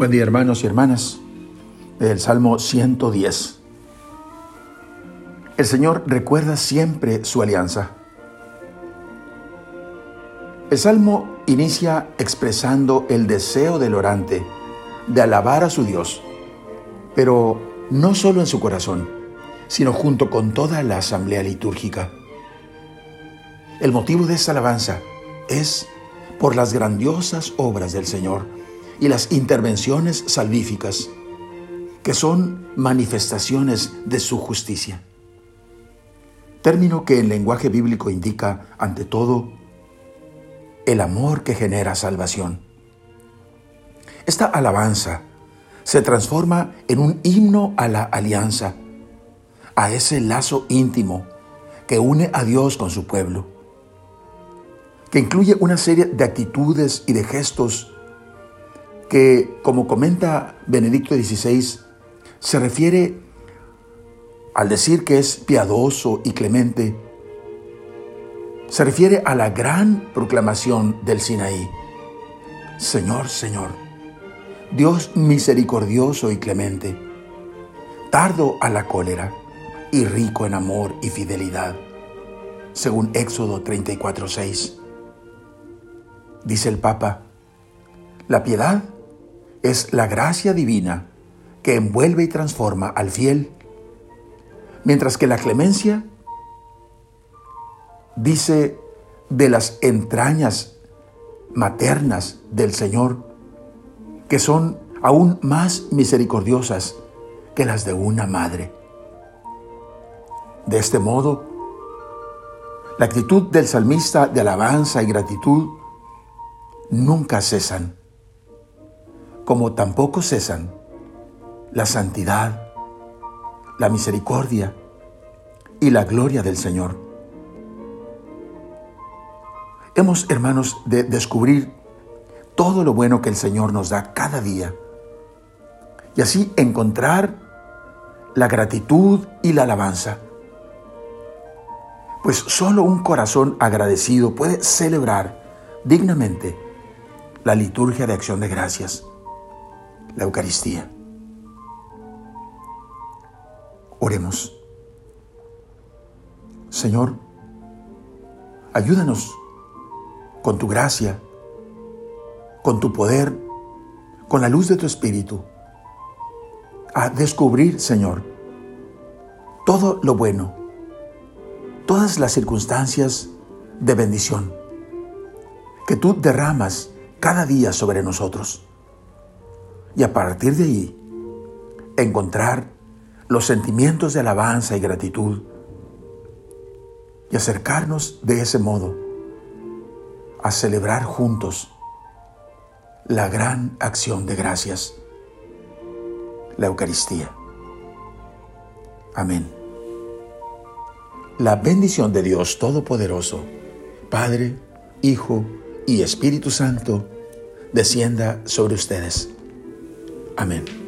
Buen día hermanos y hermanas del Salmo 110. El Señor recuerda siempre su alianza. El Salmo inicia expresando el deseo del orante de alabar a su Dios, pero no solo en su corazón, sino junto con toda la asamblea litúrgica. El motivo de esta alabanza es por las grandiosas obras del Señor y las intervenciones salvíficas, que son manifestaciones de su justicia. Término que en lenguaje bíblico indica, ante todo, el amor que genera salvación. Esta alabanza se transforma en un himno a la alianza, a ese lazo íntimo que une a Dios con su pueblo, que incluye una serie de actitudes y de gestos que, como comenta Benedicto XVI, se refiere al decir que es piadoso y clemente, se refiere a la gran proclamación del Sinaí. Señor, Señor, Dios misericordioso y clemente, tardo a la cólera y rico en amor y fidelidad, según Éxodo 34:6. Dice el Papa, la piedad es la gracia divina que envuelve y transforma al fiel, mientras que la clemencia dice de las entrañas maternas del Señor, que son aún más misericordiosas que las de una madre. De este modo, la actitud del salmista de alabanza y gratitud nunca cesan como tampoco cesan la santidad, la misericordia y la gloria del Señor. Hemos, hermanos, de descubrir todo lo bueno que el Señor nos da cada día y así encontrar la gratitud y la alabanza. Pues solo un corazón agradecido puede celebrar dignamente la liturgia de acción de gracias la Eucaristía. Oremos. Señor, ayúdanos con tu gracia, con tu poder, con la luz de tu Espíritu, a descubrir, Señor, todo lo bueno, todas las circunstancias de bendición que tú derramas cada día sobre nosotros y a partir de ahí encontrar los sentimientos de alabanza y gratitud y acercarnos de ese modo a celebrar juntos la gran acción de gracias, la Eucaristía. Amén. La bendición de Dios Todopoderoso, Padre, Hijo y Espíritu Santo, descienda sobre ustedes Amén.